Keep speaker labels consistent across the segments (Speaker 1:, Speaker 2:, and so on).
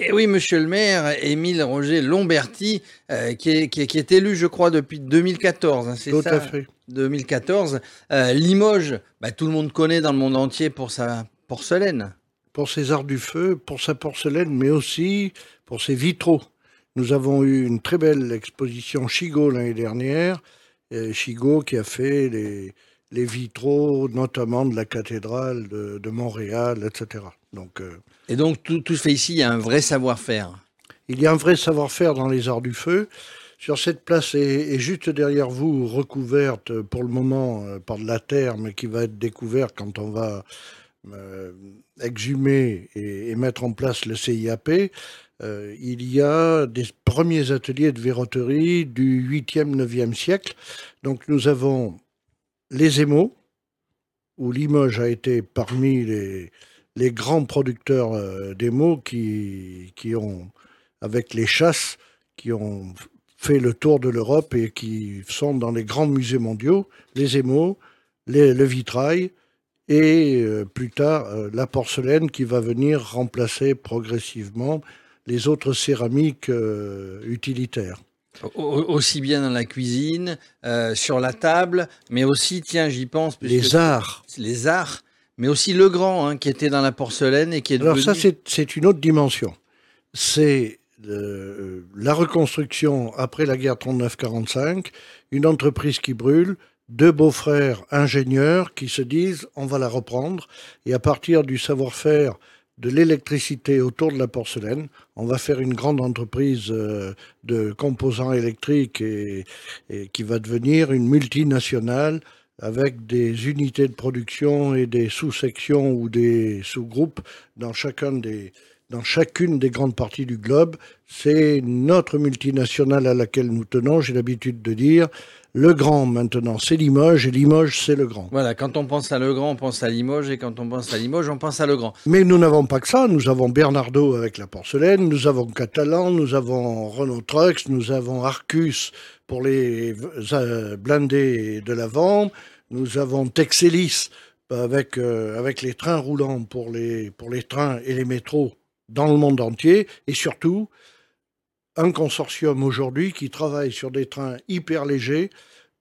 Speaker 1: Et oui, monsieur le maire, Émile Roger Lomberti, euh, qui, est, qui, est, qui, est, élu, je crois, depuis 2014. Hein, c'est
Speaker 2: Tout
Speaker 1: ça
Speaker 2: à fait.
Speaker 1: 2014. Euh, Limoges, bah, tout le monde connaît dans le monde entier pour sa porcelaine.
Speaker 2: Pour ses arts du feu, pour sa porcelaine, mais aussi pour ses vitraux. Nous avons eu une très belle exposition Chigo l'année dernière. Euh, Chigo qui a fait les, les, vitraux, notamment de la cathédrale de, de Montréal, etc.
Speaker 1: Donc, euh, Et donc, tout, tout fait ici, il y a un vrai savoir-faire.
Speaker 2: Il y a un vrai savoir-faire dans les arts du feu. Sur cette place est, juste derrière vous, recouverte pour le moment euh, par de la terre, mais qui va être découverte quand on va euh, exhumer et, et, mettre en place le CIAP. Euh, il y a des premiers ateliers de verroterie du 8e, 9e siècle. Donc nous avons les émaux, où Limoges a été parmi les, grands producteurs euh, d'émaux qui, ont, avec les chasses, qui ont fait le tour de l'Europe et qui sont dans les grands musées mondiaux, les émaux, les, le vitrail et euh, plus tard euh, la porcelaine qui va venir remplacer progressivement les autres céramiques utilitaires.
Speaker 1: Aussi bien dans la cuisine, euh, sur la table, mais aussi, tiens, j'y pense.
Speaker 2: Les arts.
Speaker 1: Les arts, mais aussi le grand, hein, qui était dans la porcelaine et qui est
Speaker 2: Alors
Speaker 1: devenu...
Speaker 2: ça, c'est une autre dimension. C'est euh, la reconstruction après la guerre 39-45, une entreprise qui brûle, deux beaux-frères ingénieurs qui se disent on va la reprendre, et à partir du savoir-faire de l'électricité autour de la porcelaine. On va faire une grande entreprise euh, de composants électriques et, et, qui va devenir une multinationale avec des unités de production et des sous-sections ou des sous-groupes dans chacun des dans chacune des grandes parties du globe. C'est notre multinationale à laquelle nous tenons, j'ai l'habitude de dire. Le grand maintenant, c'est Limoges et Limoges, c'est le grand.
Speaker 1: Voilà, quand on pense à le grand, on pense à Limoges et quand on pense à Limoges, on pense à le grand.
Speaker 2: Mais nous n'avons pas que ça. Nous avons Bernardo avec la porcelaine, nous avons Catalan, nous avons Renault Trucks, nous avons Arcus pour les euh, blindés de l'avant, nous avons Texelis avec, euh, avec les trains roulants pour les, pour les trains et les métros dans le monde entier et surtout un consortium aujourd'hui qui travaille sur des trains hyper légers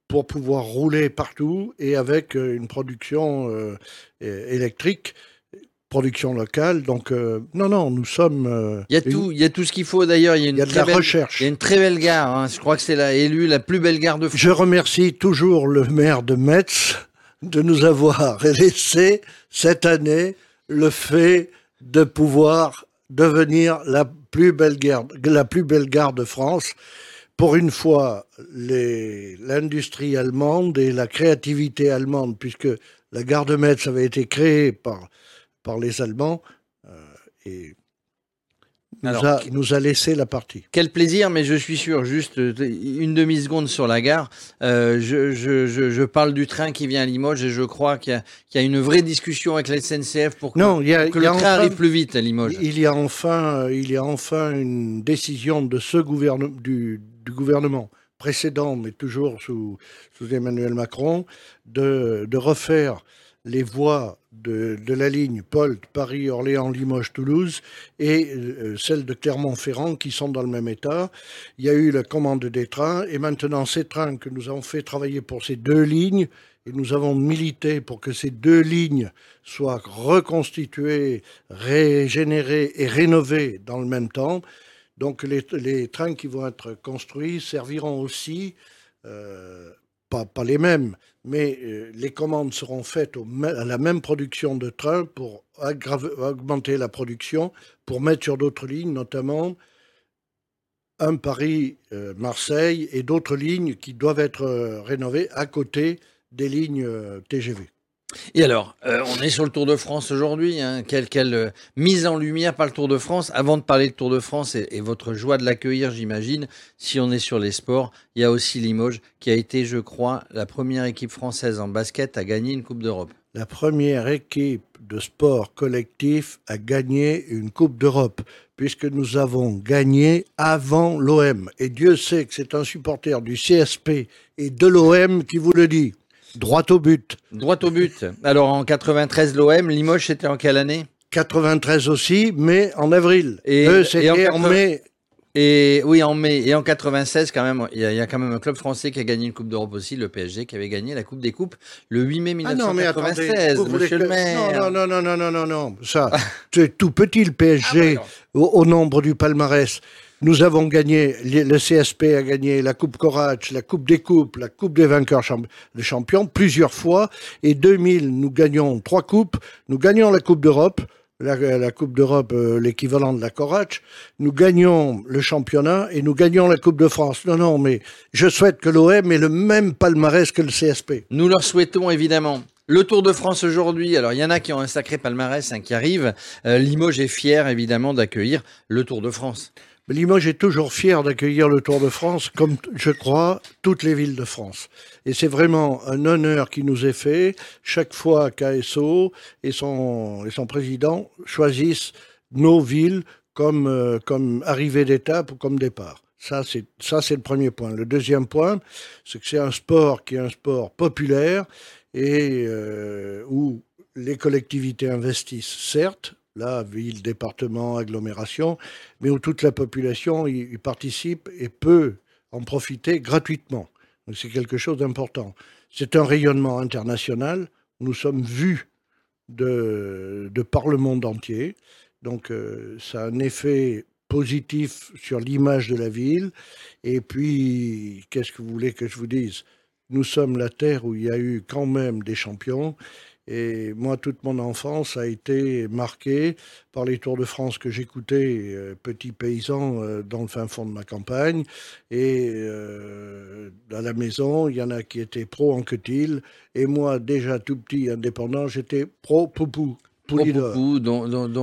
Speaker 2: pour pouvoir rouler partout et avec une production euh, électrique, production locale. Donc euh, non, non, nous sommes. Euh,
Speaker 1: il y a
Speaker 2: une...
Speaker 1: tout, il y a tout ce qu'il faut d'ailleurs. Il y a, une
Speaker 2: il y a de la
Speaker 1: belle,
Speaker 2: recherche.
Speaker 1: Il y a une très belle gare. Hein. Je crois que c'est la élue la plus belle gare de France.
Speaker 2: Je remercie toujours le maire de Metz de nous avoir laissé cette année le fait de pouvoir devenir la plus belle gare, la plus belle gare de France. Pour une fois, l'industrie allemande et la créativité allemande, puisque la gare de Metz avait été créée par, par les Allemands euh, et nous, Alors, a, nous a laissé la partie.
Speaker 1: Quel plaisir, mais je suis sûr, juste une demi-seconde sur la gare. Euh, je, je, je, je, parle du train qui vient à Limoges et je crois qu'il y, y, a une vraie discussion avec la SNCF pour que,
Speaker 2: non, il y a,
Speaker 1: que
Speaker 2: il y
Speaker 1: le train
Speaker 2: enfin,
Speaker 1: arrive plus vite à Limoges.
Speaker 2: Il y a enfin, il y a enfin une décision de ce gouverne, du, du gouvernement précédent, mais toujours sous, sous Emmanuel Macron, de, de refaire les voies de, la ligne Polt, Paris, Orléans, Limoges, Toulouse et euh, celle de Clermont-Ferrand qui sont dans le même état. Il y a eu la commande des trains et maintenant ces trains que nous avons fait travailler pour ces deux lignes et nous avons milité pour que ces deux lignes soient reconstituées, régénérées et rénovées dans le même temps. Donc les, les trains qui vont être construits serviront aussi euh, pas, les mêmes, mais euh, les commandes seront faites à la même production de trains pour augmenter la production, pour mettre sur d'autres lignes, notamment un Paris-Marseille euh, et d'autres lignes qui doivent être euh, rénovées à côté des lignes TGV.
Speaker 1: Et alors, euh, on est sur le Tour de France aujourd'hui. Hein. Quelle, euh, mise en lumière par le Tour de France. Avant de parler de Tour de France et, et votre joie de l'accueillir, j'imagine, si on est sur les sports, il y a aussi Limoges qui a été, je crois, la première équipe française en basket à gagner une Coupe d'Europe.
Speaker 2: La première équipe de sport collectif à gagner une Coupe d'Europe, puisque nous avons gagné avant l'OM. Et Dieu sait que c'est un supporter du CSP et de l'OM qui vous le dit. Droit au but.
Speaker 1: Droit au but. Alors en 93, l'OM, Limoges, c'était en quelle année?
Speaker 2: 93 aussi, mais en avril.
Speaker 1: Et-
Speaker 2: Eux,
Speaker 1: et
Speaker 2: c'était
Speaker 1: en
Speaker 2: en
Speaker 1: 80
Speaker 2: mai.
Speaker 1: Et oui, en mai et en 96, quand même, il y, y a quand même un club français qui a gagné une Coupe d'Europe aussi, le PSG, qui avait gagné la Coupe des Coupes le 8 mai
Speaker 2: Ah non, mais attendez,
Speaker 1: 1996. monsieur le maire.
Speaker 2: Non, non, non, non, non, non, non, ça, c'est tout petit le
Speaker 1: Ah,
Speaker 2: PSG
Speaker 1: d'accord.
Speaker 2: au, au nombre du palmarès. Nous avons gagné, le CSP a gagné la Coupe Courage, la Coupe des Coupes, la Coupe des vainqueurs des champions plusieurs fois. Et 2000, nous gagnons trois coupes. Nous gagnons la Coupe d'Europe, la, Coupe d'Europe, euh, l'équivalent de la Courage. Nous gagnons le championnat et nous gagnons la Coupe de France. Non, non, mais je souhaite que l'OM ait le même palmarès que le CSP.
Speaker 1: Nous leur souhaitons évidemment. Le Tour de France aujourd'hui, alors il y en a qui ont un sacré palmarès hein, qui arrive. Euh, Limoges est fier évidemment d'accueillir le Tour de France.
Speaker 2: Limoges est toujours fier d'accueillir le Tour de France, comme je crois toutes les villes de France. Et c'est vraiment un honneur qui nous est fait chaque fois qu'ASO et son, et son président choisissent nos villes comme, euh, comme arrivée d'étape ou comme départ. Ça, c'est ça, c'est le premier point. Le deuxième point, c'est que c'est un sport qui est un sport populaire et euh, où les collectivités investissent, certes, là, ville, département, agglomération, mais où toute la population y, participe et peut en profiter gratuitement. C'est quelque chose d'important. C'est un rayonnement international. Nous sommes vus de, de par le monde entier. Donc euh, ça a un effet positif sur l'image de la ville. Et puis, qu'est-ce que vous voulez que je vous dise? Nous sommes la terre où il y a eu quand même des champions. Et moi, toute mon enfance a été marquée par les Tours de France que j'écoutais, euh, petit paysan euh, dans le fin fond de ma campagne. Et euh, à la maison, il y en a qui étaient pro Anquetil. Et moi, déjà tout petit indépendant, j'étais pro Poupou.
Speaker 1: Poupou,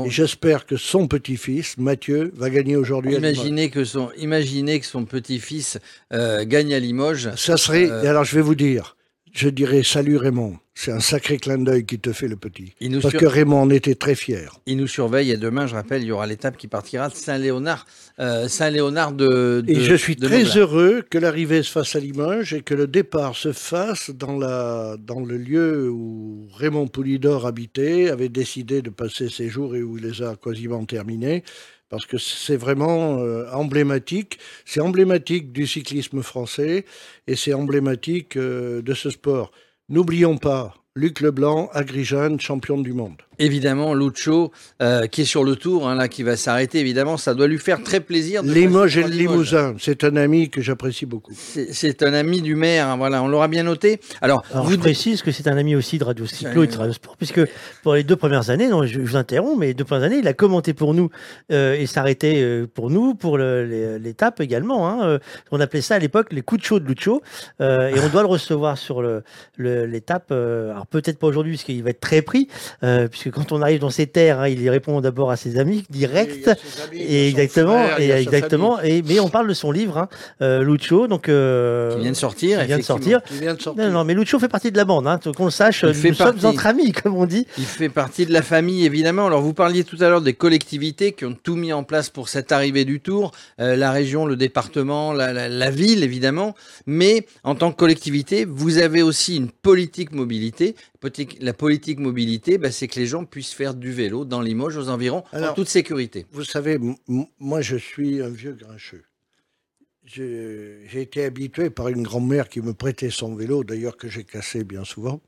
Speaker 2: Et j'espère que son petit-fils, Mathieu, va gagner aujourd'hui à Limoges.
Speaker 1: Imaginez que son, imaginez que son petit-fils euh, gagne à Limoges.
Speaker 2: Ça serait. Alors, je vais vous dire, je dirais salut Raymond. C'est un sacré clin d'œil qui te fait le petit.
Speaker 1: Il nous,
Speaker 2: Parce
Speaker 1: sur-
Speaker 2: que Raymond en était très fier.
Speaker 1: il nous surveille et demain, je rappelle, il y aura l'étape qui partira de Saint-Léonard, euh, Saint-Léonard de, de-
Speaker 2: Et je suis très heureux que l'arrivée se fasse à Limoges et que le départ se fasse dans, la, dans le lieu où Raymond Poulidor habitait, avait décidé de passer ses jours et où il les a quasiment terminés. Parce que c'est vraiment euh, emblématique. C'est emblématique du cyclisme français et c'est emblématique euh, de ce sport. N'oublions pas, Luc Leblanc, Agrigent, champion du monde.
Speaker 1: Évidemment, Lucho, euh, qui est sur le tour, hein, là, qui va s'arrêter, évidemment, ça doit lui faire très plaisir. de
Speaker 2: Limoges et le. Limousin, c'est un ami que j'apprécie beaucoup.
Speaker 1: C'est un ami du maire, hein, voilà, on l'aura bien noté. Alors,
Speaker 3: Alors,
Speaker 1: vous
Speaker 3: je précise que c'est un ami aussi de Radio Cyclo et de Radio Sport, puisque pour les deux premières années, non, je, je vous interromps, mais les deux premières années, il a commenté pour nous euh, et s'arrêtait euh, pour nous, pour l'étape également. Hein, euh, on appelait ça à l'époque les coups de chaud de Lucho, euh, et on doit le recevoir sur le- le- l'étape. euh, alors peut-être pas aujourd'hui, puisqu'il va être très pris, euh, puisque quand on arrive dans ces terres, hein, il y répond d'abord à ses amis direct. Et exactement, et exactement. Et mais on parle de son livre, hein, euh, Lucho, donc euh,
Speaker 1: qui vient de sortir,
Speaker 3: qui vient de sortir.
Speaker 2: Qui vient de sortir.
Speaker 3: Non, non, mais Lucho fait partie de la bande, hein, qu'on le sache,
Speaker 1: Il
Speaker 3: nous
Speaker 1: fait
Speaker 3: sommes
Speaker 1: partie.
Speaker 3: entre amis, comme on dit.
Speaker 1: Il fait partie de la famille, évidemment. Alors, vous parliez tout à l'heure des collectivités qui ont tout mis en place pour cette arrivée du Tour, Euh, la région, le département, la, la- la ville, évidemment. Mais en tant que collectivité, vous avez aussi une politique mobilité. La politique mobilité, bah, c'est que les gens puissent faire du vélo dans Limoges, aux environs, en toute sécurité.
Speaker 2: Vous savez, moi je suis un vieux grincheux. J'ai été habitué par une grand-mère qui me prêtait son vélo, d'ailleurs que j'ai cassé bien souvent.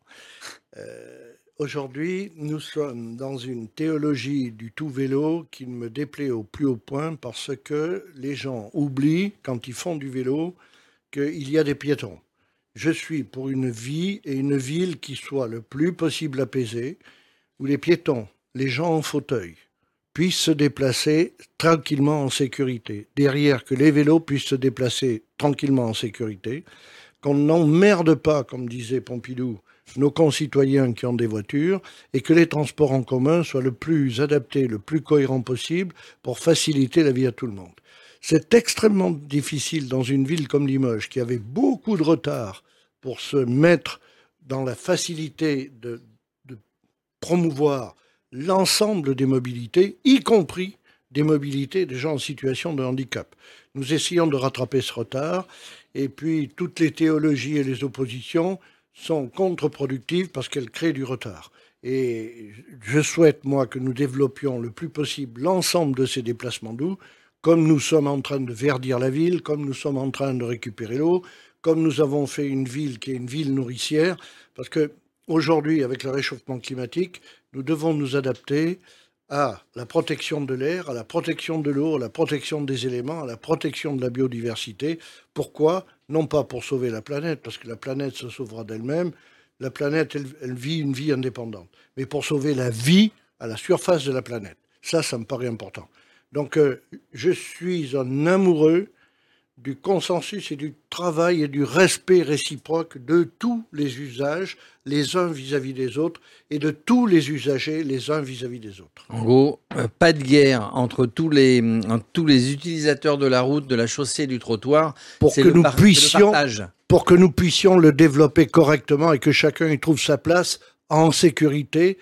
Speaker 2: Euh, Aujourd'hui, nous sommes dans une théologie du tout vélo qui me déplaît au plus haut point parce que les gens oublient, quand ils font du vélo, qu'il y a des piétons. Je suis pour une vie et une ville qui soit le plus possible apaisée, où les piétons, les gens en fauteuil, puissent se déplacer tranquillement en sécurité. Derrière, que les vélos puissent se déplacer tranquillement en sécurité. Qu'on n'emmerde pas, comme disait Pompidou, nos concitoyens qui ont des voitures et que les transports en commun soient le plus adaptés, le plus cohérent possible pour faciliter la vie à tout le monde. C'est extrêmement difficile dans une ville comme Limoges qui avait beaucoup de retard pour se mettre dans la facilité de, promouvoir l'ensemble des mobilités, y compris des mobilités des gens en situation de handicap. Nous essayons de rattraper ce retard, et puis toutes les théologies et les oppositions sont contre-productives parce qu'elles créent du retard. Et je souhaite, moi, que nous développions le plus possible l'ensemble de ces déplacements doux, comme nous sommes en train de verdir la ville, comme nous sommes en train de récupérer l'eau, comme nous avons fait une ville qui est une ville nourricière, parce que aujourd'hui, avec le réchauffement climatique, nous devons nous adapter à la protection de l'air, à la protection de l'eau, à la protection des éléments, à la protection de la biodiversité. Pourquoi? Non pas pour sauver la planète, parce que la planète se sauvera d'elle-même, la planète, elle, vit une vie indépendante, mais pour sauver la vie à la surface de la planète. Ça, ça me paraît important. Donc, euh, je suis un amoureux du consensus et du travail et du respect réciproque de tous les usages, les uns vis-à-vis des autres, et de tous les usagers, les uns vis-à-vis des autres.
Speaker 1: En gros, euh, pas de guerre entre tous les, tous les utilisateurs de la route, de la chaussée, du trottoir.
Speaker 2: Pour que nous puissions, pour que nous puissions le développer correctement et que chacun y trouve sa place en sécurité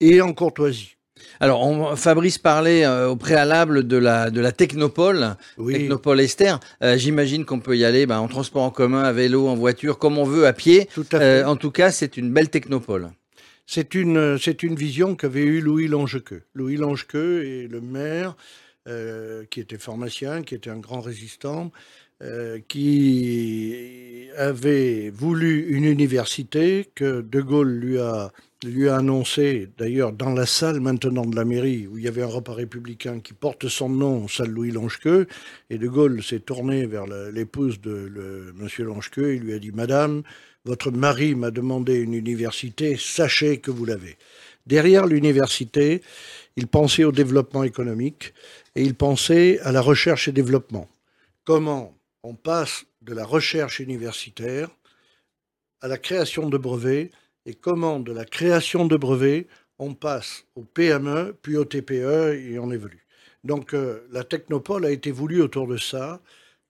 Speaker 2: et en courtoisie.
Speaker 1: Alors, Fabrice parlait euh, au préalable de la, de la Technopole, Technopole Esther. Euh, j'imagine qu'on peut y aller ben, en transport en commun, à vélo, en voiture, comme on veut, à pied.
Speaker 2: Tout à fait.
Speaker 1: Euh, en tout cas, c'est une belle Technopole.
Speaker 2: C'est une, c'est une vision qu'avait eue Louis Langequeux. Louis Langequeux est le maire, qui était pharmacien, qui était un grand résistant, qui avait voulu une université que De Gaulle lui a lui a annoncé, d'ailleurs dans la salle maintenant de la mairie, où il y avait un repas républicain qui porte son nom, salle Louis Longequeux, et De Gaulle s'est tourné vers l'épouse de M. Longequeux, il lui a dit, Madame, votre mari m'a demandé une université, sachez que vous l'avez. Derrière l'université, il pensait au développement économique et il pensait à la recherche et développement. Comment on passe de la recherche universitaire à la création de brevets et comment de la création de brevets, on passe au PME, puis au TPE, et on évolue. Donc euh, la Technopole a été voulue autour de ça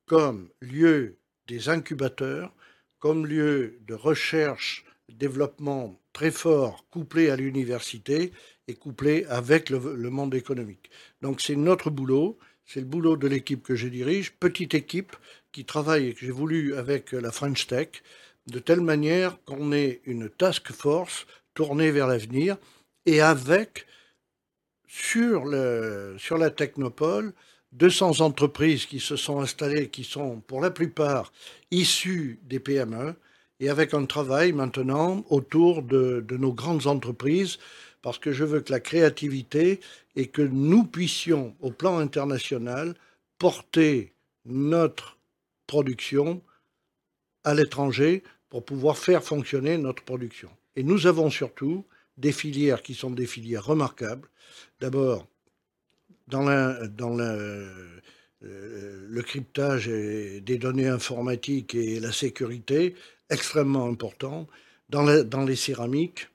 Speaker 2: comme lieu des incubateurs, comme lieu de recherche, développement très fort, couplé à l'université et couplé avec le, le monde économique. Donc c'est notre boulot, c'est le boulot de l'équipe que je dirige, petite équipe qui travaille et que j'ai voulu avec la French Tech, de telle manière qu'on ait une task force tournée vers l'avenir et avec, sur, le, sur la technopole, 200 entreprises qui se sont installées, qui sont pour la plupart issues des PME, et avec un travail maintenant autour de, de, nos grandes entreprises, parce que je veux que la créativité et que nous puissions, au plan international, porter notre production à l'étranger pour pouvoir faire fonctionner notre production. Et nous avons surtout des filières qui sont des filières remarquables. D'abord, dans, euh, le cryptage des données informatiques et la sécurité, extrêmement important. Dans les céramiques,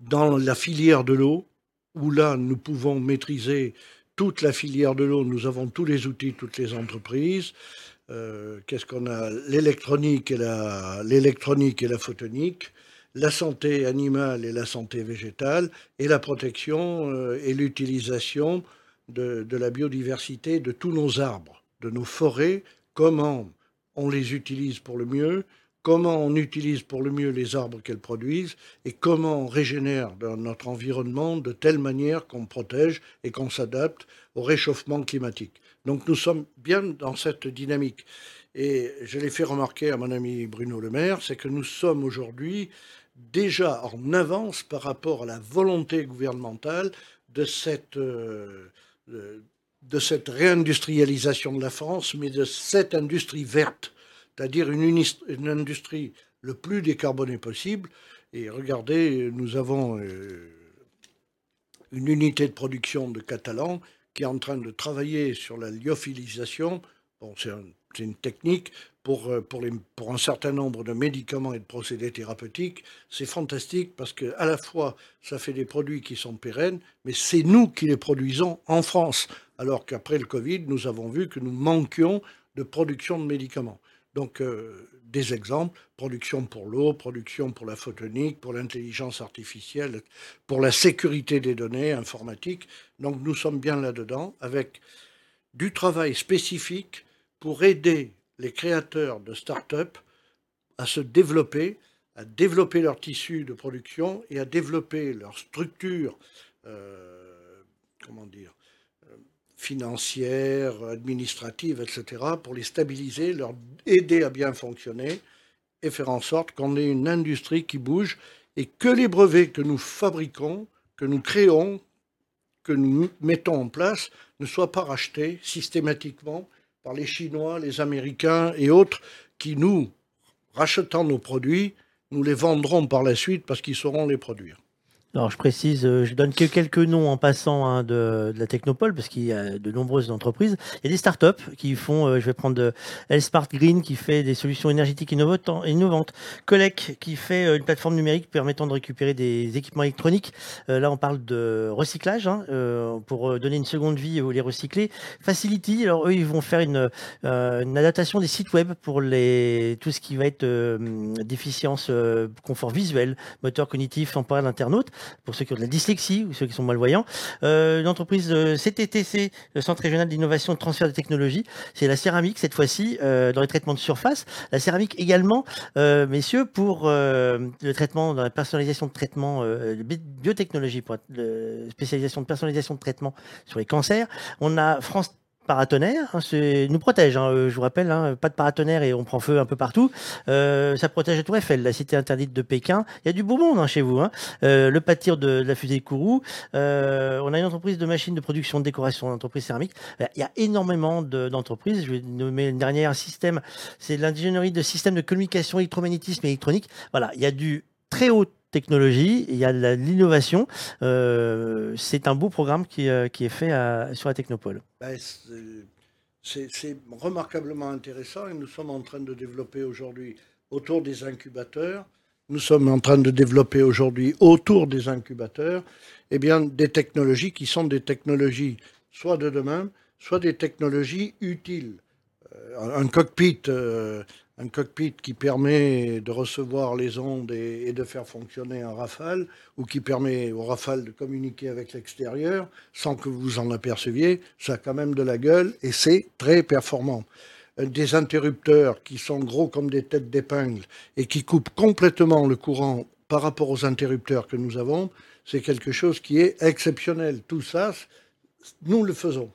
Speaker 2: dans la filière de l'eau, où là, nous pouvons maîtriser toute la filière de l'eau, nous avons tous les outils, toutes les entreprises. Euh, qu'est-ce qu'on a? L'électronique et la, l'électronique et la photonique, la santé animale et la santé végétale, et la protection euh, et l'utilisation de, de, la biodiversité de tous nos arbres, de nos forêts, comment on les utilise pour le mieux, comment on utilise pour le mieux les arbres qu'elles produisent, et comment on régénère notre environnement de telle manière qu'on protège et qu'on s'adapte au réchauffement climatique. Donc nous sommes bien dans cette dynamique. Et je l'ai fait remarquer à mon ami Bruno Le Maire, c'est que nous sommes aujourd'hui déjà en avance par rapport à la volonté gouvernementale de cette, euh, de cette réindustrialisation de la France, mais de cette industrie verte, c'est-à-dire une, industrie le plus décarbonée possible. Et regardez, nous avons euh, une unité de production de Catalan qui est en train de travailler sur la lyophilisation. Bon, c'est une technique pour, euh, pour, un certain nombre de médicaments et de procédés thérapeutiques. C'est fantastique parce que à la fois, ça fait des produits qui sont pérennes, mais c'est nous qui les produisons en France. Alors qu'après le Covid, nous avons vu que nous manquions de production de médicaments. Donc, euh, des exemples, production pour l'eau, production pour la photonique, pour l'intelligence artificielle, pour la sécurité des données informatiques. Donc nous sommes bien là-dedans avec du travail spécifique pour aider les créateurs de start-up à se développer à développer leur tissu de production et à développer leur structure, euh, comment dire, euh, financière, administrative, etc., pour les stabiliser, leur aider à bien fonctionner et faire en sorte qu'on ait une industrie qui bouge et que les brevets que nous fabriquons, que nous créons, que nous mettons en place ne soient pas rachetés systématiquement par les Chinois, les Américains et autres qui, nous, rachetant nos produits, nous les vendrons par la suite parce qu'ils sauront les produire.
Speaker 3: Alors je précise, euh, je donne que quelques noms en passant hein, de, de, la Technopole, parce qu'il y a de nombreuses entreprises. Il y a des startups qui font, euh, je vais prendre L-Smart Green qui fait des solutions énergétiques innovantes, Colec qui fait euh, une plateforme numérique permettant de récupérer des équipements électroniques. là on parle de recyclage, hein, pour donner une seconde vie ou les recycler. Facility, alors eux ils vont faire une, une adaptation des sites web pour les, tout ce qui va être déficience, confort visuel, moteur cognitif, temporel, internaute pour ceux qui ont de la dyslexie ou ceux qui sont malvoyants. Euh, une entreprise euh, CTTC, le Centre régional d'innovation de transfert de technologie, c'est la céramique cette fois-ci euh, dans les traitements de surface. La céramique également, euh, messieurs, pour euh, le traitement, dans la personnalisation de traitement, euh, biotechnologie, pour la spécialisation de personnalisation de traitement sur les cancers. On a France paratonnerre, hein, nous protège. Hein, euh, je vous rappelle, hein, pas de paratonnerre et on prend feu un peu partout. Euh, ça protège la Tour Eiffel, la cité interdite de Pékin. Il y a du beau monde hein, chez vous. Euh, le pâtir de, de, la fusée Kourou. On a une entreprise de machines de production de décoration, une entreprise céramique. Il y a énormément d'entreprises. je vais nommer une dernière système. C'est l'ingénierie de systèmes de communication électromagnétisme électronique. Voilà, il y a du très haut technologie, il y a de l'innovation. Euh, c'est un beau programme qui, euh, qui est fait sur la Technopole.
Speaker 2: Ben, c'est remarquablement intéressant et nous sommes en train de développer aujourd'hui autour des incubateurs. Nous sommes en train de développer aujourd'hui autour des incubateurs eh bien, des technologies qui sont des technologies soit de demain, soit des technologies utiles. Euh, un cockpit euh, un cockpit qui permet de recevoir les ondes et, de faire fonctionner un rafale, ou qui permet au rafale de communiquer avec l'extérieur sans que vous en aperceviez, ça a quand même de la gueule et c'est très performant. Euh, des interrupteurs qui sont gros comme des têtes d'épingle et qui coupent complètement le courant par rapport aux interrupteurs que nous avons, c'est quelque chose qui est exceptionnel. Tout ça, nous le faisons.